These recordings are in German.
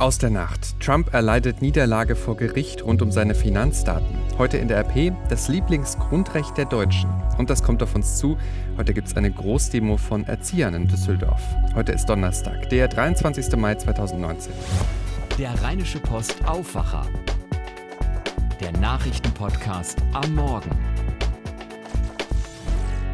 Aus der Nacht. Trump erleidet Niederlage vor Gericht rund um seine Finanzdaten. Heute in der RP das Lieblingsgrundrecht der Deutschen. Und das kommt auf uns zu. Heute gibt es eine Großdemo von Erziehern in Düsseldorf. Heute ist Donnerstag, der 23. Mai 2019. Der Rheinische Post Aufwacher. Der Nachrichtenpodcast am Morgen.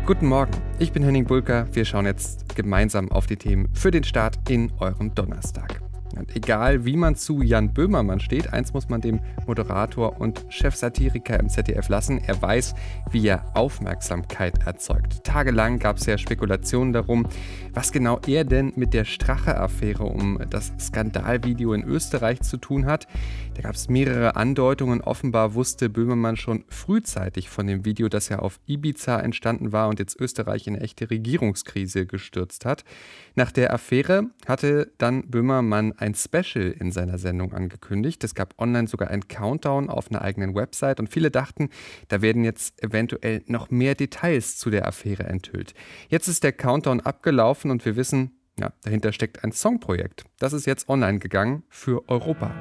Guten Morgen, ich bin Henning Bulker. Wir schauen jetzt gemeinsam auf die Themen für den Start in eurem Donnerstag. Und egal wie man zu Jan Böhmermann steht, eins muss man dem Moderator und Chefsatiriker im ZDF lassen. Er weiß, wie er Aufmerksamkeit erzeugt. Tagelang gab es ja Spekulationen darum, was genau er denn mit der Strache-Affäre um das Skandalvideo in Österreich zu tun hat. Da gab es mehrere Andeutungen. Offenbar wusste Böhmermann schon frühzeitig von dem Video, das ja auf Ibiza entstanden war und jetzt Österreich in eine echte Regierungskrise gestürzt hat. Nach der Affäre hatte dann Böhmermann ein Special in seiner Sendung angekündigt. Es gab online sogar einen Countdown auf einer eigenen Website und viele dachten, da werden jetzt eventuell noch mehr Details zu der Affäre enthüllt. Jetzt ist der Countdown abgelaufen und wir wissen, ja, dahinter steckt ein Songprojekt. Das ist jetzt online gegangen für Europa.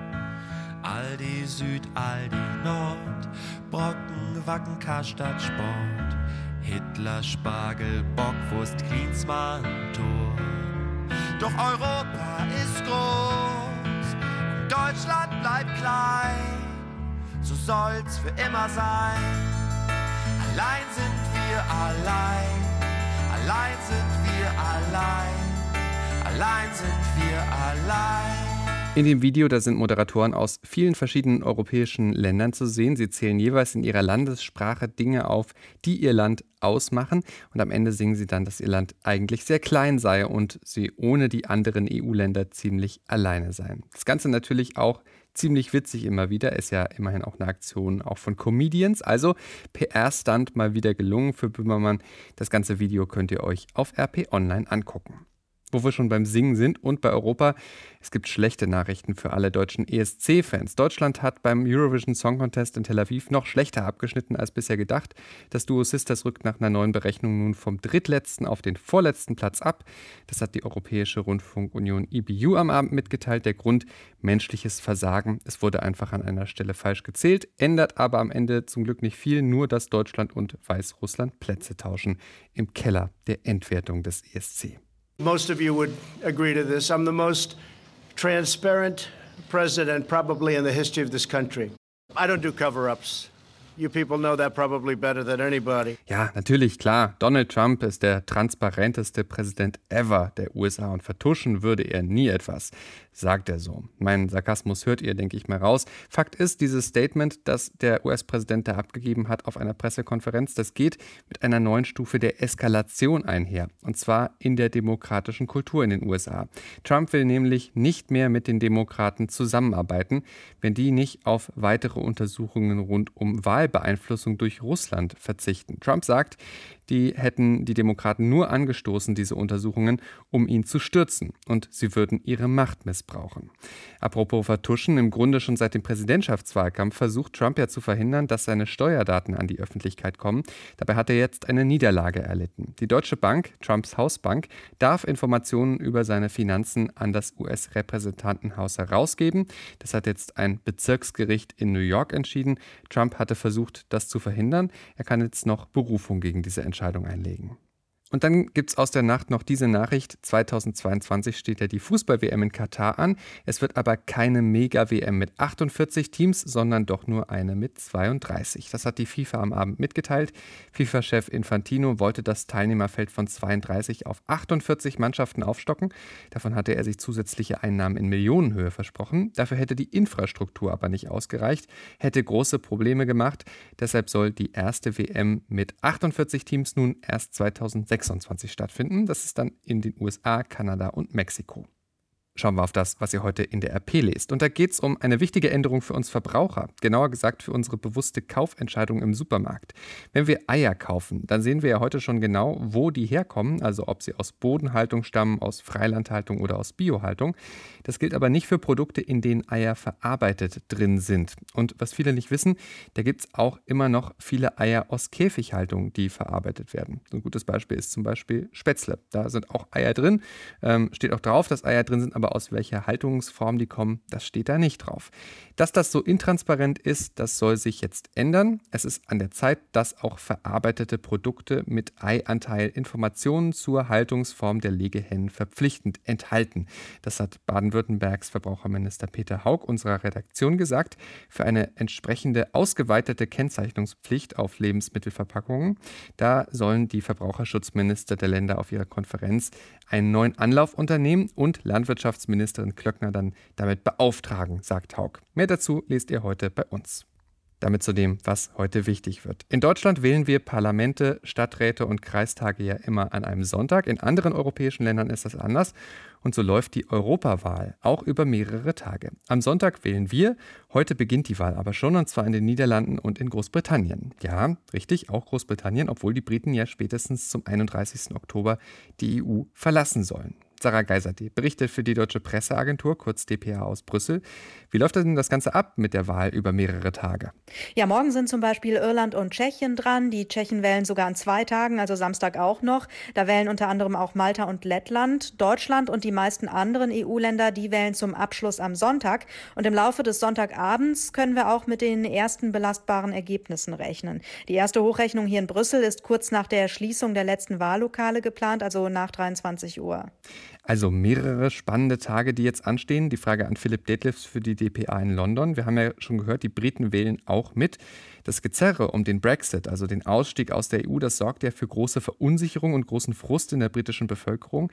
Aldi Süd, Aldi Nord, Brocken, Wacken, Karstadt, Sport, Hitler, Spargel, Bockwurst, Klinsmann, Tor. Doch Europa ist groß und Deutschland bleibt klein. So soll's für immer sein. Allein sind wir allein. Allein sind wir allein. Allein sind wir allein. In dem Video, da sind Moderatoren aus vielen verschiedenen europäischen Ländern zu sehen. Sie zählen jeweils in ihrer Landessprache Dinge auf, die ihr Land ausmachen. Und am Ende singen sie dann, dass ihr Land eigentlich sehr klein sei und sie ohne die anderen EU-Länder ziemlich alleine seien. Das Ganze natürlich auch ziemlich witzig immer wieder. Ist ja immerhin auch eine Aktion auch von Comedians. Also PR-Stunt mal wieder gelungen für Böhmermann. Das ganze Video könnt ihr euch auf RP Online angucken wo wir schon beim Singen sind und bei Europa. Es gibt schlechte Nachrichten für alle deutschen ESC-Fans. Deutschland hat beim Eurovision Song Contest in Tel Aviv noch schlechter abgeschnitten als bisher gedacht. Das Duo Sisters rückt nach einer neuen Berechnung nun vom drittletzten auf den vorletzten Platz ab. Das hat die Europäische Rundfunkunion EBU am Abend mitgeteilt. Der Grund menschliches Versagen. Es wurde einfach an einer Stelle falsch gezählt, ändert aber am Ende zum Glück nicht viel, nur dass Deutschland und Weißrussland Plätze tauschen im Keller der Endwertung des ESC. Most of you would agree to this. I'm the most transparent president probably in the history of this country. I don't do cover ups. You people know that probably better than anybody. Ja, natürlich, klar. Donald Trump ist der transparenteste Präsident ever der USA und vertuschen würde er nie etwas, sagt er so. Mein Sarkasmus hört ihr, denke ich mal, raus. Fakt ist, dieses Statement, das der US-Präsident da abgegeben hat auf einer Pressekonferenz, das geht mit einer neuen Stufe der Eskalation einher. Und zwar in der demokratischen Kultur in den USA. Trump will nämlich nicht mehr mit den Demokraten zusammenarbeiten, wenn die nicht auf weitere Untersuchungen rund um Wahl Wahlbeeinflussung durch Russland verzichten. Trump sagt, die hätten die Demokraten nur angestoßen, diese Untersuchungen, um ihn zu stürzen. Und sie würden ihre Macht missbrauchen. Apropos vertuschen, im Grunde schon seit dem Präsidentschaftswahlkampf versucht Trump ja zu verhindern, dass seine Steuerdaten an die Öffentlichkeit kommen. Dabei hat er jetzt eine Niederlage erlitten. Die Deutsche Bank, Trumps Hausbank, darf Informationen über seine Finanzen an das US-Repräsentantenhaus herausgeben. Das hat jetzt ein Bezirksgericht in New York entschieden. Trump hatte versucht, das zu verhindern. Er kann jetzt noch Berufung gegen diese Entscheidung Entscheidung einlegen. Und dann gibt es aus der Nacht noch diese Nachricht. 2022 steht ja die Fußball-WM in Katar an. Es wird aber keine Mega-WM mit 48 Teams, sondern doch nur eine mit 32. Das hat die FIFA am Abend mitgeteilt. FIFA-Chef Infantino wollte das Teilnehmerfeld von 32 auf 48 Mannschaften aufstocken. Davon hatte er sich zusätzliche Einnahmen in Millionenhöhe versprochen. Dafür hätte die Infrastruktur aber nicht ausgereicht, hätte große Probleme gemacht. Deshalb soll die erste WM mit 48 Teams nun erst 2026 2026 stattfinden. Das ist dann in den USA, Kanada und Mexiko. Schauen wir auf das, was ihr heute in der RP lest. Und da geht es um eine wichtige Änderung für uns Verbraucher, genauer gesagt für unsere bewusste Kaufentscheidung im Supermarkt. Wenn wir Eier kaufen, dann sehen wir ja heute schon genau, wo die herkommen, also ob sie aus Bodenhaltung stammen, aus Freilandhaltung oder aus Biohaltung. Das gilt aber nicht für Produkte, in denen Eier verarbeitet drin sind. Und was viele nicht wissen, da gibt es auch immer noch viele Eier aus Käfighaltung, die verarbeitet werden. So ein gutes Beispiel ist zum Beispiel Spätzle. Da sind auch Eier drin, ähm, steht auch drauf, dass Eier drin sind, aber aber aus welcher Haltungsform die kommen, das steht da nicht drauf. Dass das so intransparent ist, das soll sich jetzt ändern. Es ist an der Zeit, dass auch verarbeitete Produkte mit Eianteil Informationen zur Haltungsform der Legehennen verpflichtend enthalten. Das hat Baden-Württembergs Verbraucherminister Peter Haug unserer Redaktion gesagt. Für eine entsprechende ausgeweitete Kennzeichnungspflicht auf Lebensmittelverpackungen, da sollen die Verbraucherschutzminister der Länder auf ihrer Konferenz einen neuen Anlauf unternehmen und Landwirtschaftsministerin Klöckner dann damit beauftragen, sagt Haug. Mehr dazu lest ihr heute bei uns. Damit zu dem, was heute wichtig wird. In Deutschland wählen wir Parlamente, Stadträte und Kreistage ja immer an einem Sonntag. In anderen europäischen Ländern ist das anders. Und so läuft die Europawahl auch über mehrere Tage. Am Sonntag wählen wir. Heute beginnt die Wahl aber schon, und zwar in den Niederlanden und in Großbritannien. Ja, richtig, auch Großbritannien, obwohl die Briten ja spätestens zum 31. Oktober die EU verlassen sollen. Sarah Geiserte berichtet für die Deutsche Presseagentur, kurz dpa aus Brüssel. Wie läuft denn das Ganze ab mit der Wahl über mehrere Tage? Ja, morgen sind zum Beispiel Irland und Tschechien dran. Die Tschechen wählen sogar an zwei Tagen, also Samstag auch noch. Da wählen unter anderem auch Malta und Lettland. Deutschland und die meisten anderen EU-Länder, die wählen zum Abschluss am Sonntag. Und im Laufe des Sonntagabends können wir auch mit den ersten belastbaren Ergebnissen rechnen. Die erste Hochrechnung hier in Brüssel ist kurz nach der Schließung der letzten Wahllokale geplant, also nach 23 Uhr. Also mehrere spannende Tage, die jetzt anstehen. Die Frage an Philipp Detlefs für die DPA in London. Wir haben ja schon gehört, die Briten wählen auch mit. Das Gezerre um den Brexit, also den Ausstieg aus der EU, das sorgt ja für große Verunsicherung und großen Frust in der britischen Bevölkerung.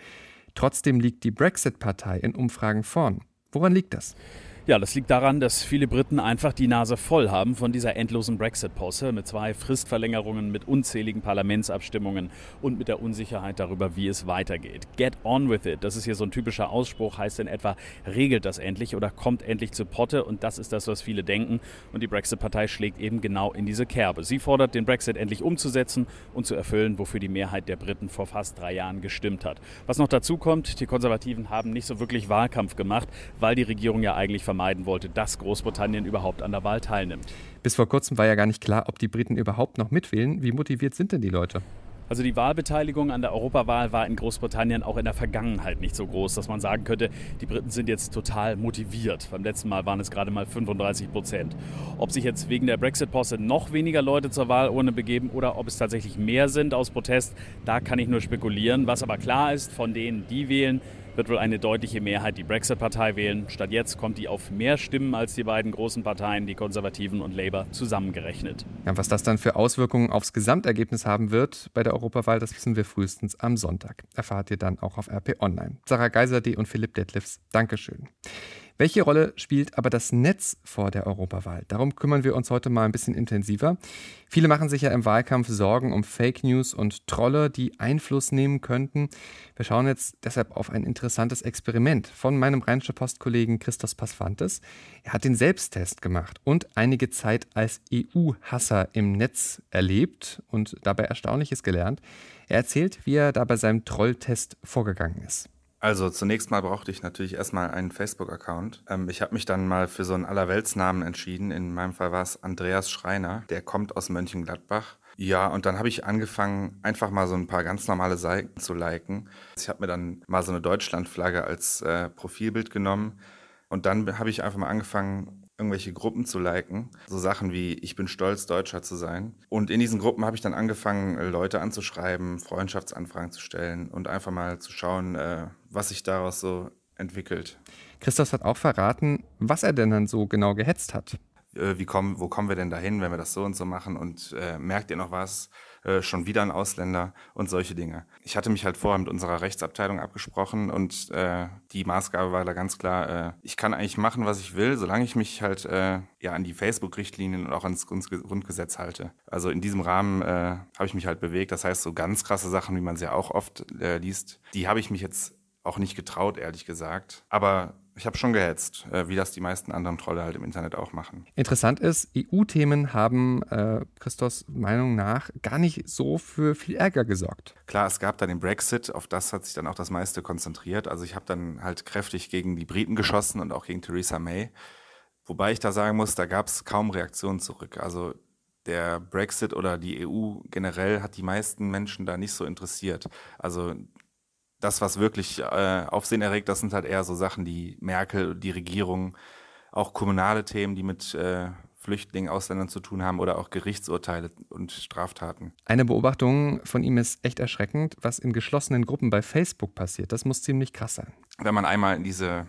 Trotzdem liegt die Brexit-Partei in Umfragen vorn. Woran liegt das? Ja, das liegt daran, dass viele Briten einfach die Nase voll haben von dieser endlosen Brexit-Posse mit zwei Fristverlängerungen, mit unzähligen Parlamentsabstimmungen und mit der Unsicherheit darüber, wie es weitergeht. Get on with it, das ist hier so ein typischer Ausspruch, heißt in etwa, regelt das endlich oder kommt endlich zu Potte und das ist das, was viele denken und die Brexit-Partei schlägt eben genau in diese Kerbe. Sie fordert, den Brexit endlich umzusetzen und zu erfüllen, wofür die Mehrheit der Briten vor fast drei Jahren gestimmt hat. Was noch dazu kommt, die Konservativen haben nicht so wirklich Wahlkampf gemacht, weil die Regierung ja eigentlich vermeiden wollte, dass Großbritannien überhaupt an der Wahl teilnimmt. Bis vor kurzem war ja gar nicht klar, ob die Briten überhaupt noch mitwählen. Wie motiviert sind denn die Leute? Also die Wahlbeteiligung an der Europawahl war in Großbritannien auch in der Vergangenheit nicht so groß, dass man sagen könnte, die Briten sind jetzt total motiviert. Beim letzten Mal waren es gerade mal 35 Prozent. Ob sich jetzt wegen der Brexit-Posse noch weniger Leute zur Wahlurne begeben oder ob es tatsächlich mehr sind aus Protest, da kann ich nur spekulieren. Was aber klar ist, von denen, die wählen, wird wohl eine deutliche Mehrheit die Brexit-Partei wählen. Statt jetzt kommt die auf mehr Stimmen als die beiden großen Parteien, die Konservativen und Labour, zusammengerechnet. Ja, was das dann für Auswirkungen aufs Gesamtergebnis haben wird bei der Europawahl, das wissen wir frühestens am Sonntag. Erfahrt ihr dann auch auf RP Online. Sarah Geiserde und Philipp Detlefs, Dankeschön. Welche Rolle spielt aber das Netz vor der Europawahl? Darum kümmern wir uns heute mal ein bisschen intensiver. Viele machen sich ja im Wahlkampf Sorgen um Fake News und Trolle, die Einfluss nehmen könnten. Wir schauen jetzt deshalb auf ein interessantes Experiment von meinem Rheinische Postkollegen Christos Pasfantes. Er hat den Selbsttest gemacht und einige Zeit als EU-Hasser im Netz erlebt und dabei Erstaunliches gelernt. Er erzählt, wie er da bei seinem Trolltest vorgegangen ist. Also zunächst mal brauchte ich natürlich erstmal einen Facebook-Account. Ähm, ich habe mich dann mal für so einen Allerweltsnamen entschieden. In meinem Fall war es Andreas Schreiner. Der kommt aus Mönchengladbach. Ja, und dann habe ich angefangen, einfach mal so ein paar ganz normale Seiten zu liken. Ich habe mir dann mal so eine Deutschlandflagge als äh, Profilbild genommen. Und dann habe ich einfach mal angefangen, irgendwelche Gruppen zu liken. So Sachen wie, ich bin stolz, Deutscher zu sein. Und in diesen Gruppen habe ich dann angefangen, Leute anzuschreiben, Freundschaftsanfragen zu stellen und einfach mal zu schauen, äh, was sich daraus so entwickelt. Christoph hat auch verraten, was er denn dann so genau gehetzt hat. Äh, wie kommen, wo kommen wir denn dahin, wenn wir das so und so machen? Und äh, merkt ihr noch was? Äh, schon wieder ein Ausländer und solche Dinge. Ich hatte mich halt vorher mit unserer Rechtsabteilung abgesprochen und äh, die Maßgabe war da ganz klar, äh, ich kann eigentlich machen, was ich will, solange ich mich halt äh, ja an die Facebook-Richtlinien und auch ans Grundgesetz halte. Also in diesem Rahmen äh, habe ich mich halt bewegt. Das heißt, so ganz krasse Sachen, wie man sie ja auch oft äh, liest, die habe ich mich jetzt auch nicht getraut, ehrlich gesagt. Aber ich habe schon gehetzt, äh, wie das die meisten anderen Trolle halt im Internet auch machen. Interessant ist, EU-Themen haben äh, Christos Meinung nach gar nicht so für viel Ärger gesorgt. Klar, es gab dann den Brexit, auf das hat sich dann auch das meiste konzentriert. Also ich habe dann halt kräftig gegen die Briten geschossen und auch gegen Theresa May. Wobei ich da sagen muss, da gab es kaum Reaktionen zurück. Also der Brexit oder die EU generell hat die meisten Menschen da nicht so interessiert. Also das, was wirklich äh, Aufsehen erregt, das sind halt eher so Sachen, die Merkel, die Regierung, auch kommunale Themen, die mit äh, Flüchtlingen, Ausländern zu tun haben oder auch Gerichtsurteile und Straftaten. Eine Beobachtung von ihm ist echt erschreckend, was in geschlossenen Gruppen bei Facebook passiert. Das muss ziemlich krass sein. Wenn man einmal in diese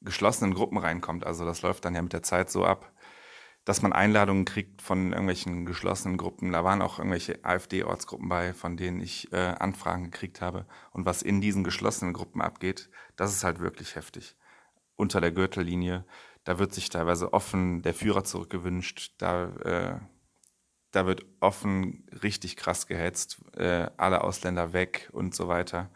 geschlossenen Gruppen reinkommt, also das läuft dann ja mit der Zeit so ab, dass man Einladungen kriegt von irgendwelchen geschlossenen Gruppen. Da waren auch irgendwelche AfD-Ortsgruppen bei, von denen ich äh, Anfragen gekriegt habe. Und was in diesen geschlossenen Gruppen abgeht, das ist halt wirklich heftig. Unter der Gürtellinie da wird sich teilweise offen der Führer zurückgewünscht, da, äh, da wird offen richtig krass gehetzt, äh, alle Ausländer weg und so weiter.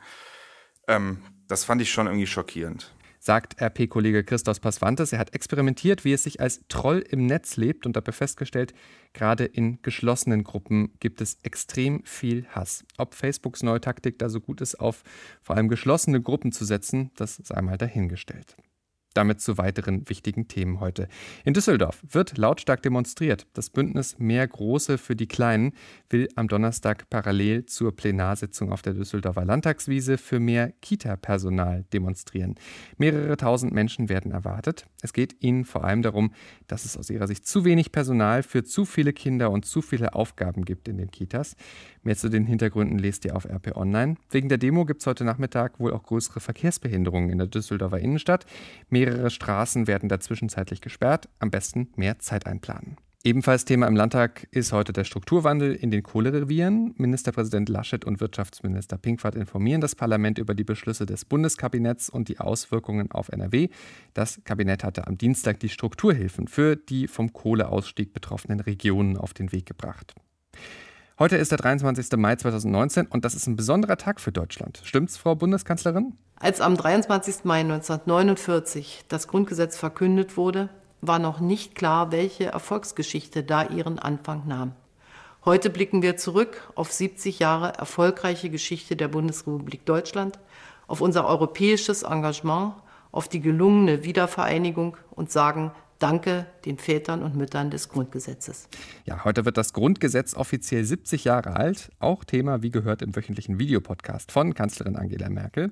Ähm, das fand ich schon irgendwie schockierend sagt RP-Kollege Christos Pasvantes. Er hat experimentiert, wie es sich als Troll im Netz lebt und dabei festgestellt, gerade in geschlossenen Gruppen gibt es extrem viel Hass. Ob Facebooks neue Taktik da so gut ist, auf vor allem geschlossene Gruppen zu setzen, das sei mal dahingestellt. Damit zu weiteren wichtigen Themen heute. In Düsseldorf wird lautstark demonstriert. Das Bündnis Mehr Große für die Kleinen will am Donnerstag parallel zur Plenarsitzung auf der Düsseldorfer Landtagswiese für mehr Kita-Personal demonstrieren. Mehrere tausend Menschen werden erwartet. Es geht ihnen vor allem darum, dass es aus ihrer Sicht zu wenig Personal für zu viele Kinder und zu viele Aufgaben gibt in den Kitas. Mehr zu den Hintergründen lest ihr auf RP Online. Wegen der Demo gibt es heute Nachmittag wohl auch größere Verkehrsbehinderungen in der Düsseldorfer Innenstadt. Mehrere Straßen werden da zwischenzeitlich gesperrt. Am besten mehr Zeit einplanen. Ebenfalls Thema im Landtag ist heute der Strukturwandel in den Kohlerevieren. Ministerpräsident Laschet und Wirtschaftsminister Pinkwart informieren das Parlament über die Beschlüsse des Bundeskabinetts und die Auswirkungen auf NRW. Das Kabinett hatte am Dienstag die Strukturhilfen für die vom Kohleausstieg betroffenen Regionen auf den Weg gebracht. Heute ist der 23. Mai 2019 und das ist ein besonderer Tag für Deutschland. Stimmt's, Frau Bundeskanzlerin? Als am 23. Mai 1949 das Grundgesetz verkündet wurde, war noch nicht klar, welche Erfolgsgeschichte da ihren Anfang nahm. Heute blicken wir zurück auf 70 Jahre erfolgreiche Geschichte der Bundesrepublik Deutschland, auf unser europäisches Engagement, auf die gelungene Wiedervereinigung und sagen Danke den Vätern und Müttern des Grundgesetzes. Ja, heute wird das Grundgesetz offiziell 70 Jahre alt. Auch Thema, wie gehört, im wöchentlichen Videopodcast von Kanzlerin Angela Merkel.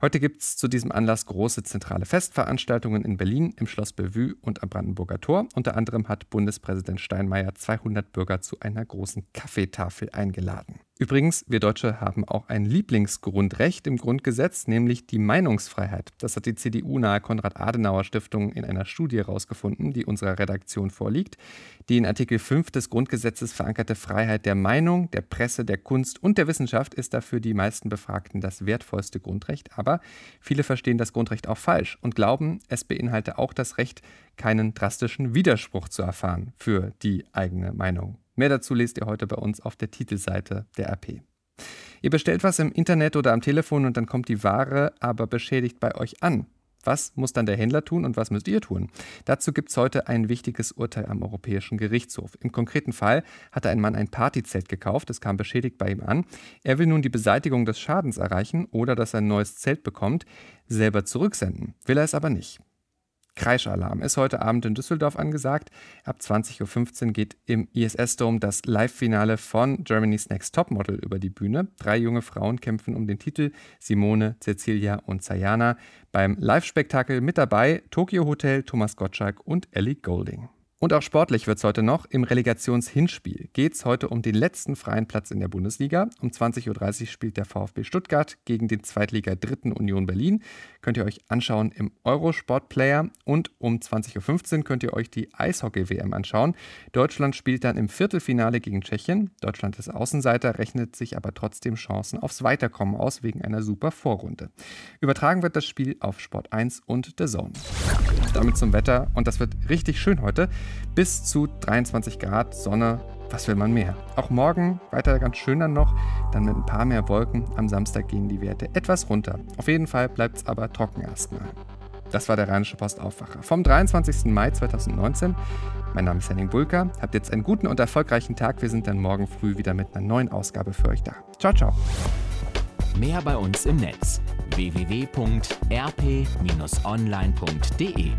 Heute gibt es zu diesem Anlass große zentrale Festveranstaltungen in Berlin, im Schloss Bellevue und am Brandenburger Tor. Unter anderem hat Bundespräsident Steinmeier 200 Bürger zu einer großen Kaffeetafel eingeladen. Übrigens, wir Deutsche haben auch ein Lieblingsgrundrecht im Grundgesetz, nämlich die Meinungsfreiheit. Das hat die CDU-nahe Konrad-Adenauer-Stiftung in einer Studie herausgefunden, die unserer Redaktion vorliegt. Die in Artikel 5 des Grundgesetzes verankerte Freiheit der Meinung, der Presse, der Kunst und der Wissenschaft ist dafür die meisten Befragten das wertvollste Grundrecht. Aber viele verstehen das Grundrecht auch falsch und glauben, es beinhalte auch das Recht, keinen drastischen Widerspruch zu erfahren für die eigene Meinung. Mehr dazu lest ihr heute bei uns auf der Titelseite der RP. Ihr bestellt was im Internet oder am Telefon und dann kommt die Ware aber beschädigt bei euch an. Was muss dann der Händler tun und was müsst ihr tun? Dazu gibt es heute ein wichtiges Urteil am Europäischen Gerichtshof. Im konkreten Fall hatte ein Mann ein Partyzelt gekauft, es kam beschädigt bei ihm an. Er will nun die Beseitigung des Schadens erreichen oder dass er ein neues Zelt bekommt, selber zurücksenden. Will er es aber nicht. Kreischalarm ist heute Abend in Düsseldorf angesagt. Ab 20.15 Uhr geht im ISS-Dome das Live-Finale von Germany's Next Topmodel über die Bühne. Drei junge Frauen kämpfen um den Titel, Simone, Cecilia und Sayana. Beim Live-Spektakel mit dabei Tokyo Hotel, Thomas Gottschalk und Ellie Golding. Und auch sportlich wird es heute noch. Im Relegationshinspiel geht es heute um den letzten freien Platz in der Bundesliga. Um 20.30 Uhr spielt der VfB Stuttgart gegen den Zweitliga Dritten Union Berlin. Könnt ihr euch anschauen im Eurosport Player. Und um 20.15 Uhr könnt ihr euch die Eishockey-WM anschauen. Deutschland spielt dann im Viertelfinale gegen Tschechien. Deutschland ist Außenseiter, rechnet sich aber trotzdem Chancen aufs Weiterkommen aus wegen einer super Vorrunde. Übertragen wird das Spiel auf Sport 1 und The Zone. Damit zum Wetter und das wird richtig schön heute bis zu 23 Grad Sonne. Was will man mehr? Auch morgen weiter ganz schön dann noch, dann mit ein paar mehr Wolken. Am Samstag gehen die Werte etwas runter. Auf jeden Fall bleibt es aber trocken erstmal. Das war der Rheinische Postaufwacher vom 23. Mai 2019. Mein Name ist Henning Bulka. Habt jetzt einen guten und erfolgreichen Tag. Wir sind dann morgen früh wieder mit einer neuen Ausgabe für euch da. Ciao, ciao. Mehr bei uns im Netz www.rp-online.de